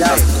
watch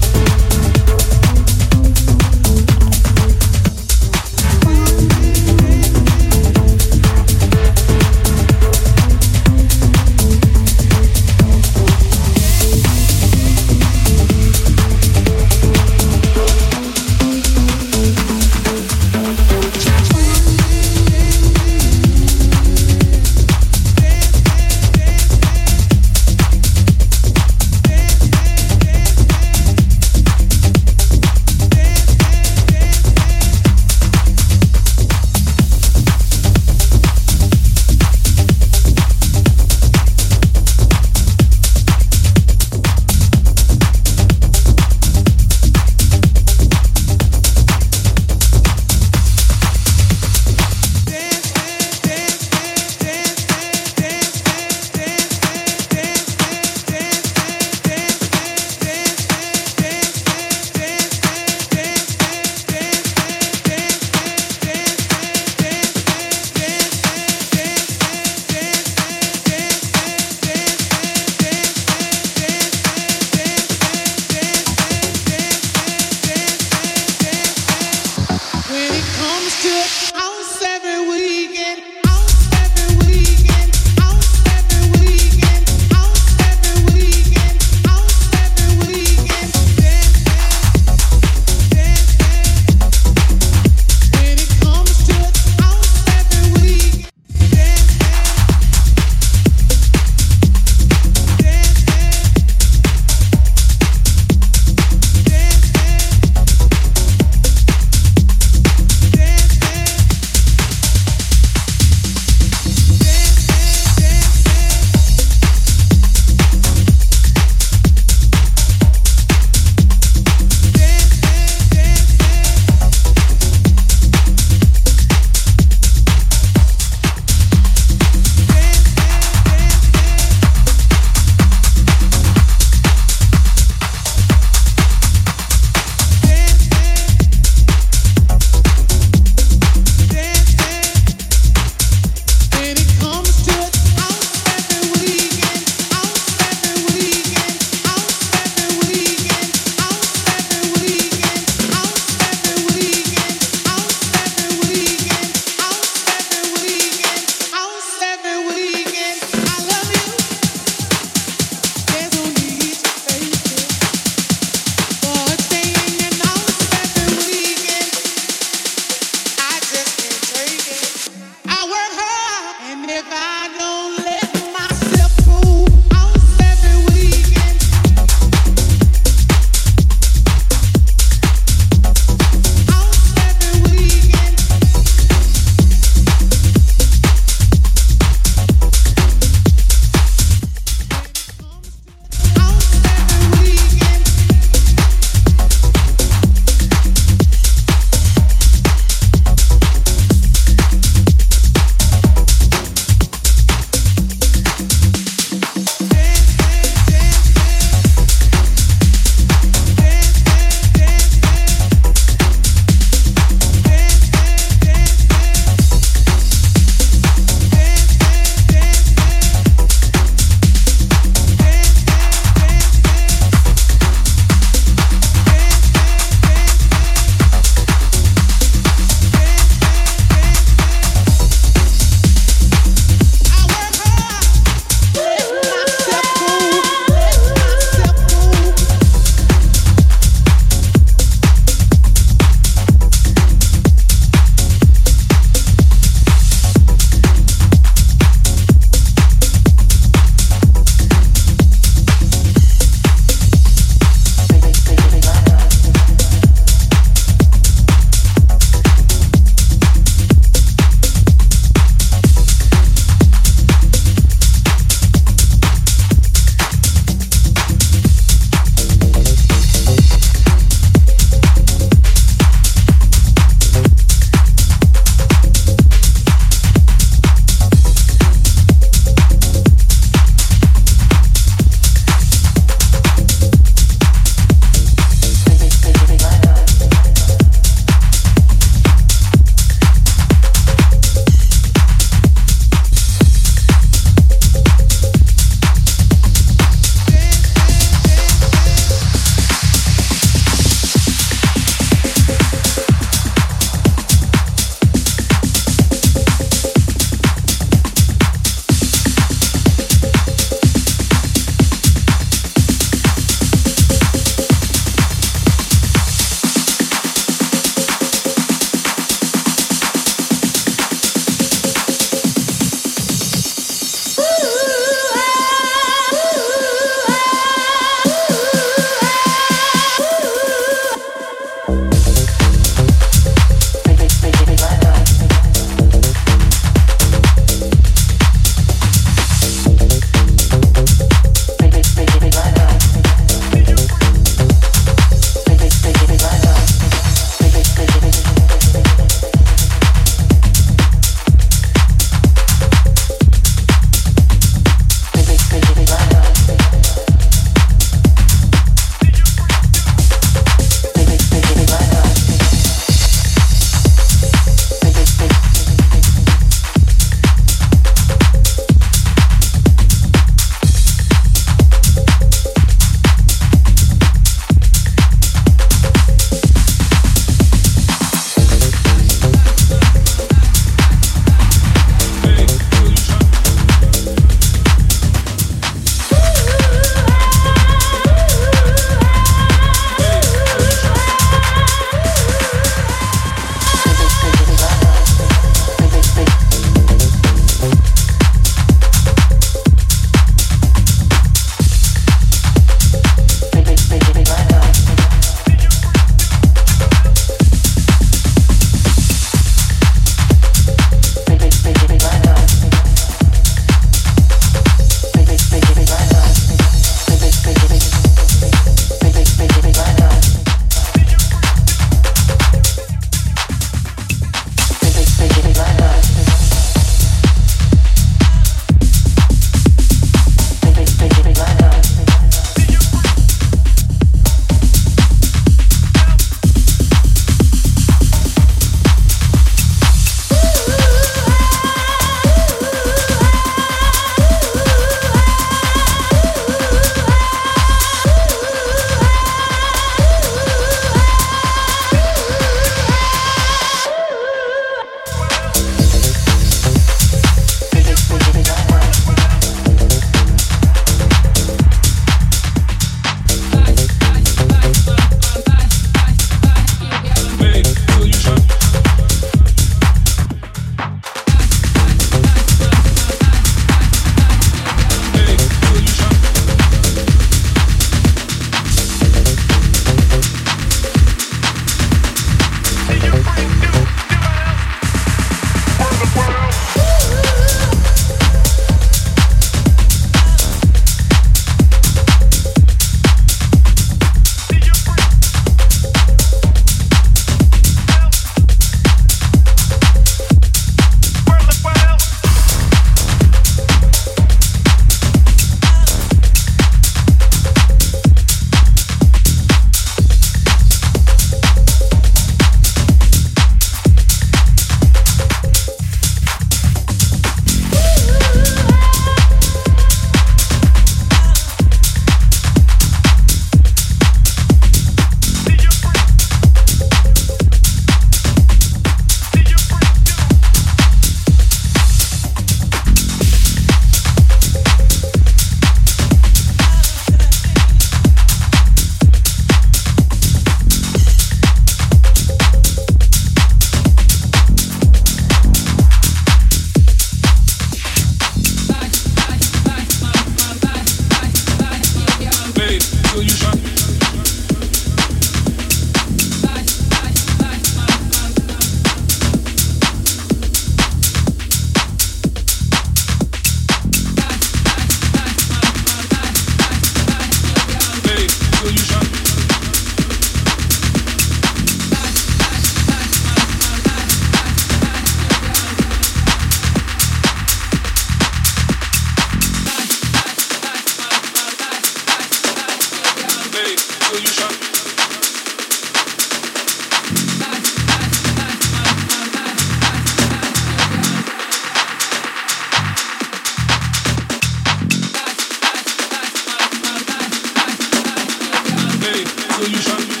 solution.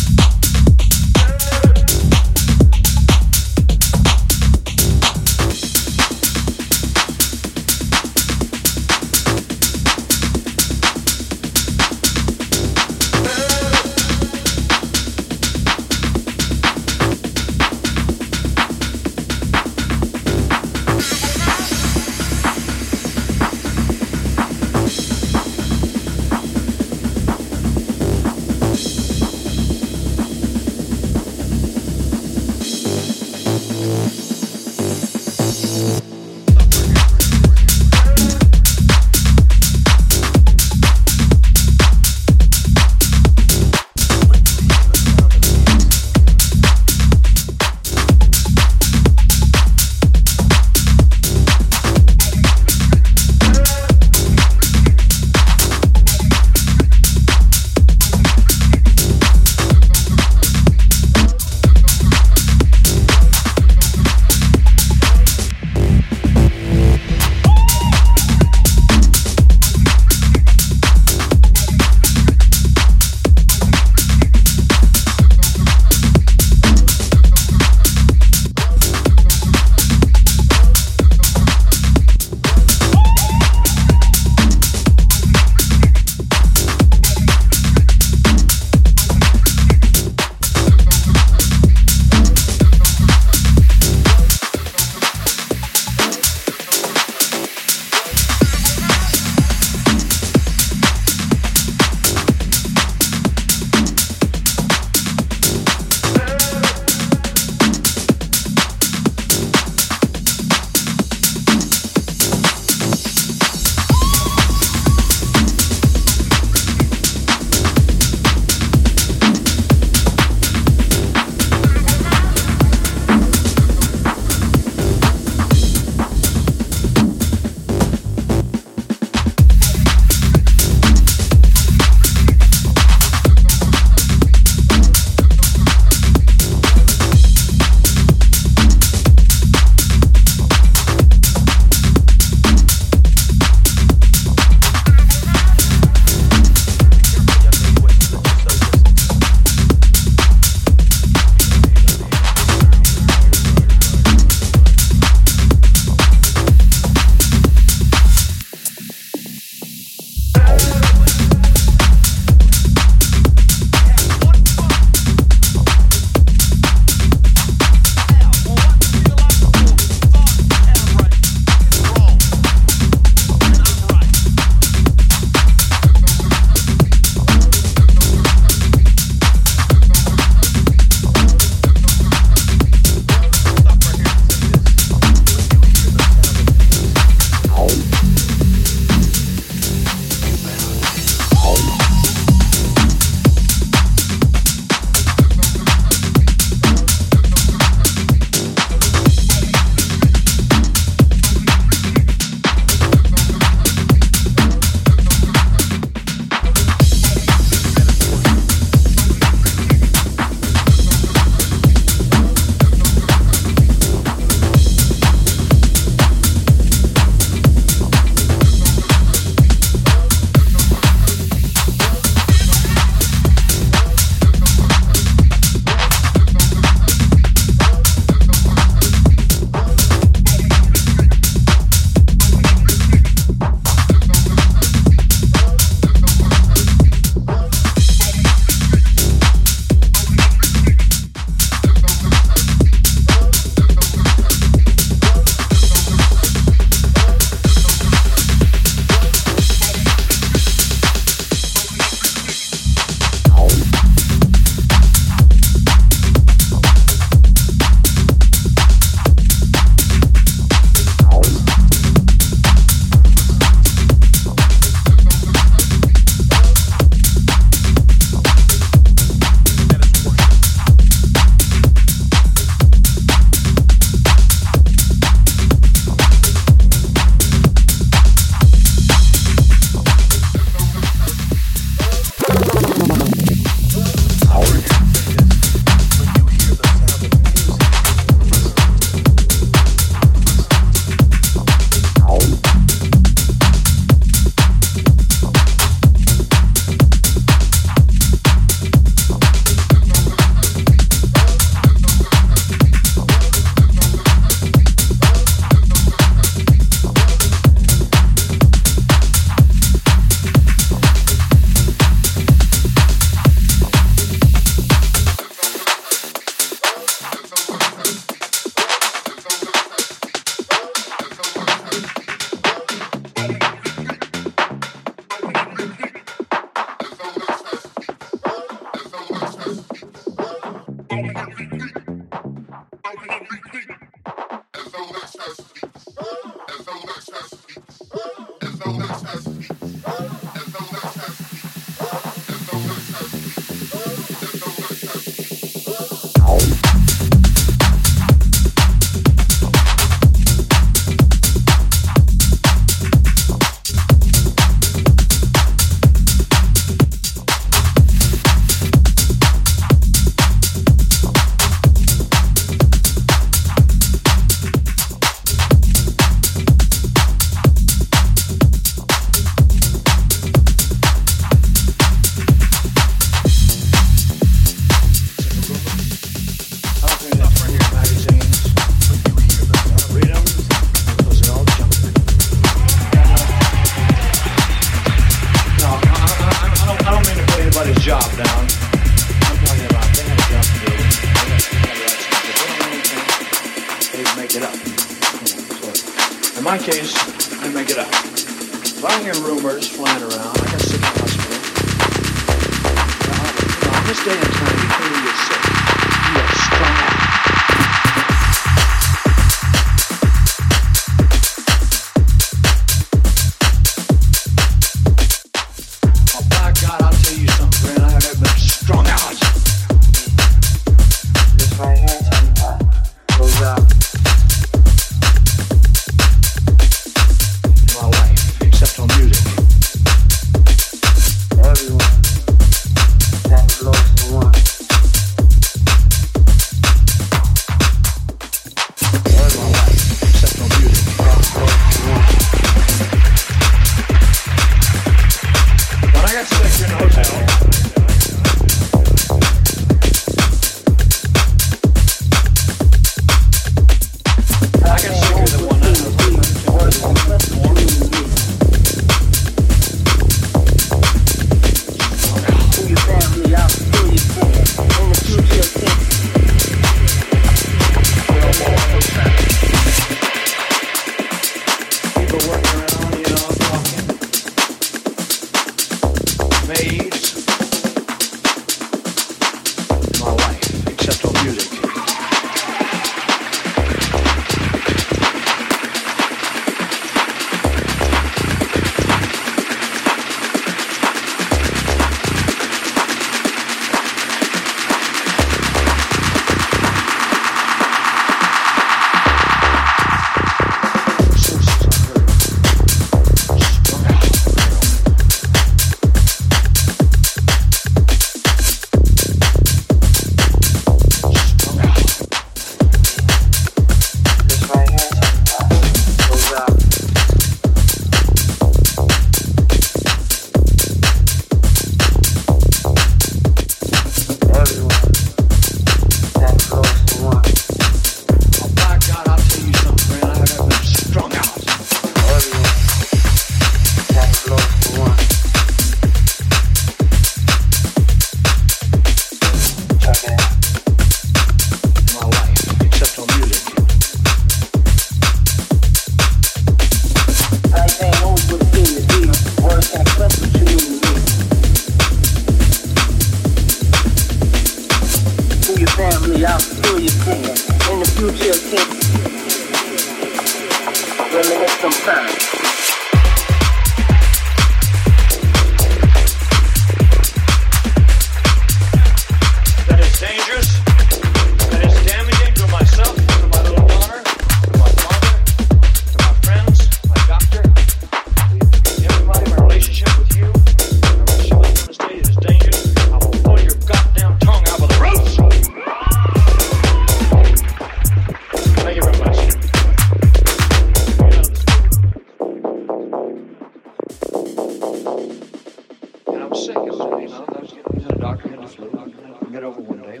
doctor had to flu. I'll get over one day.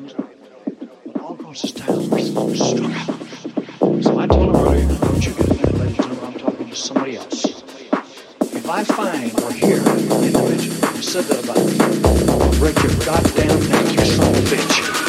All across this town, we're so. So I told her earlier, don't you get offended, ladies and gentlemen, I'm talking to somebody else. If I find or hear an individual who said that about me, I'll break your goddamn neck, you son of a bitch.